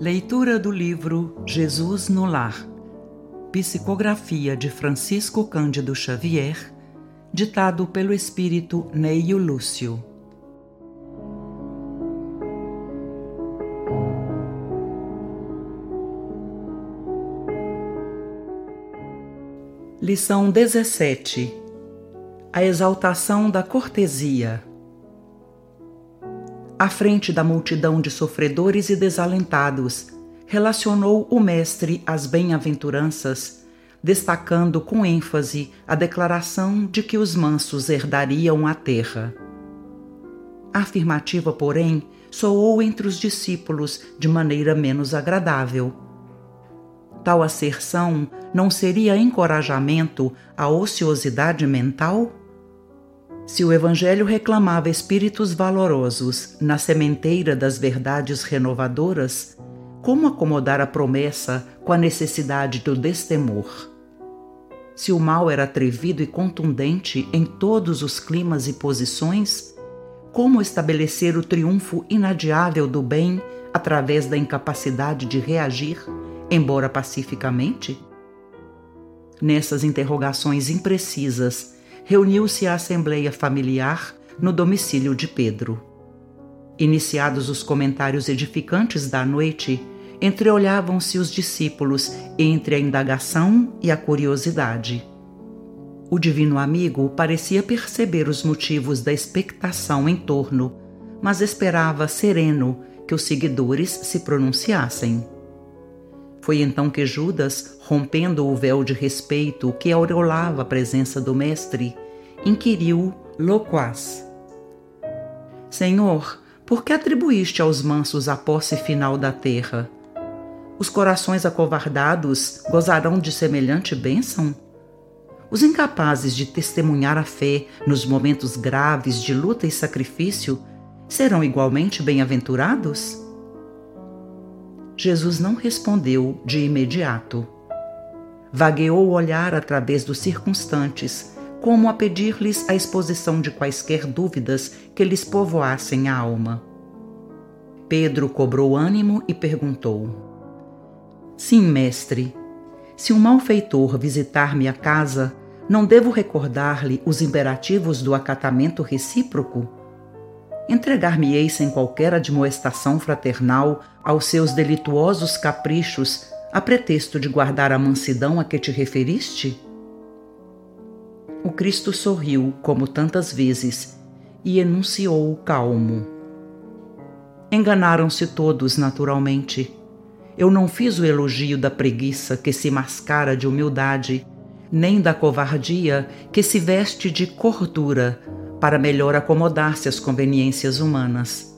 Leitura do livro Jesus no Lar. Psicografia de Francisco Cândido Xavier, ditado pelo espírito Neio Lúcio. Lição 17 A exaltação da cortesia. À frente da multidão de sofredores e desalentados, relacionou o Mestre as bem-aventuranças, destacando com ênfase a declaração de que os mansos herdariam a terra. A afirmativa, porém, soou entre os discípulos de maneira menos agradável. Tal asserção não seria encorajamento à ociosidade mental? Se o Evangelho reclamava espíritos valorosos na sementeira das verdades renovadoras, como acomodar a promessa com a necessidade do destemor? Se o mal era atrevido e contundente em todos os climas e posições, como estabelecer o triunfo inadiável do bem através da incapacidade de reagir, embora pacificamente? Nessas interrogações imprecisas, reuniu-se a assembleia familiar no domicílio de Pedro. Iniciados os comentários edificantes da noite, entreolhavam-se os discípulos entre a indagação e a curiosidade. O divino amigo parecia perceber os motivos da expectação em torno, mas esperava sereno que os seguidores se pronunciassem. Foi então que Judas, rompendo o véu de respeito que aureolava a presença do Mestre, inquiriu loquaz: Senhor, por que atribuíste aos mansos a posse final da terra? Os corações acovardados gozarão de semelhante bênção? Os incapazes de testemunhar a fé nos momentos graves de luta e sacrifício serão igualmente bem-aventurados? Jesus não respondeu de imediato. Vagueou o olhar através dos circunstantes, como a pedir-lhes a exposição de quaisquer dúvidas que lhes povoassem a alma. Pedro cobrou ânimo e perguntou: Sim, mestre, se um malfeitor visitar minha casa, não devo recordar-lhe os imperativos do acatamento recíproco? Entregar-me-ei sem qualquer admoestação fraternal aos seus delituosos caprichos, a pretexto de guardar a mansidão a que te referiste? O Cristo sorriu, como tantas vezes, e enunciou calmo. Enganaram-se todos, naturalmente. Eu não fiz o elogio da preguiça que se mascara de humildade, nem da covardia que se veste de cordura para melhor acomodar-se às conveniências humanas.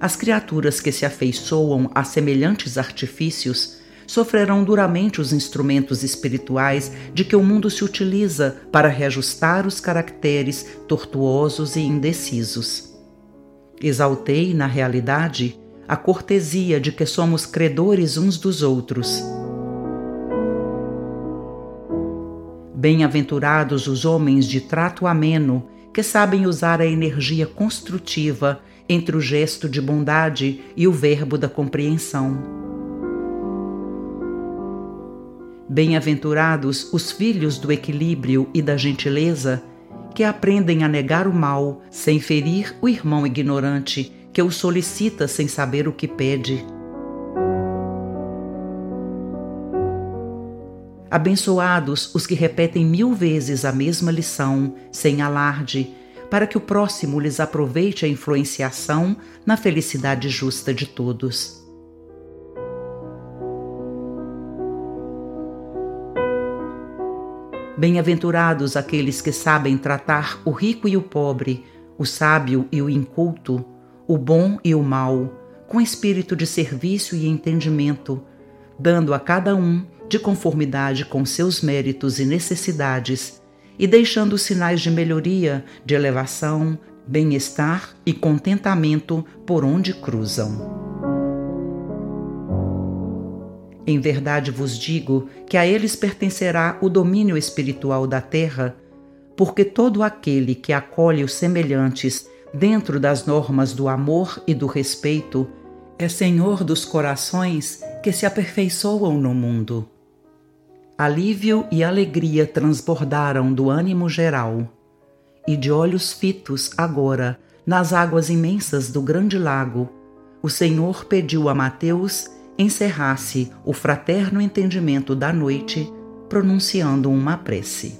As criaturas que se afeiçoam a semelhantes artifícios sofrerão duramente os instrumentos espirituais de que o mundo se utiliza para reajustar os caracteres tortuosos e indecisos. Exaltei, na realidade, a cortesia de que somos credores uns dos outros. Bem-aventurados os homens de trato ameno que sabem usar a energia construtiva entre o gesto de bondade e o verbo da compreensão. Bem-aventurados os filhos do equilíbrio e da gentileza, que aprendem a negar o mal sem ferir o irmão ignorante que o solicita sem saber o que pede. Abençoados os que repetem mil vezes a mesma lição, sem alarde, para que o próximo lhes aproveite a influenciação na felicidade justa de todos. Bem-aventurados aqueles que sabem tratar o rico e o pobre, o sábio e o inculto, o bom e o mal, com espírito de serviço e entendimento, dando a cada um de conformidade com seus méritos e necessidades, e deixando sinais de melhoria, de elevação, bem-estar e contentamento por onde cruzam. Em verdade vos digo que a eles pertencerá o domínio espiritual da terra, porque todo aquele que acolhe os semelhantes dentro das normas do amor e do respeito, é Senhor dos corações que se aperfeiçoam no mundo. Alívio e alegria transbordaram do ânimo geral, e de olhos fitos agora nas águas imensas do grande lago, o Senhor pediu a Mateus encerrasse o fraterno entendimento da noite, pronunciando uma prece.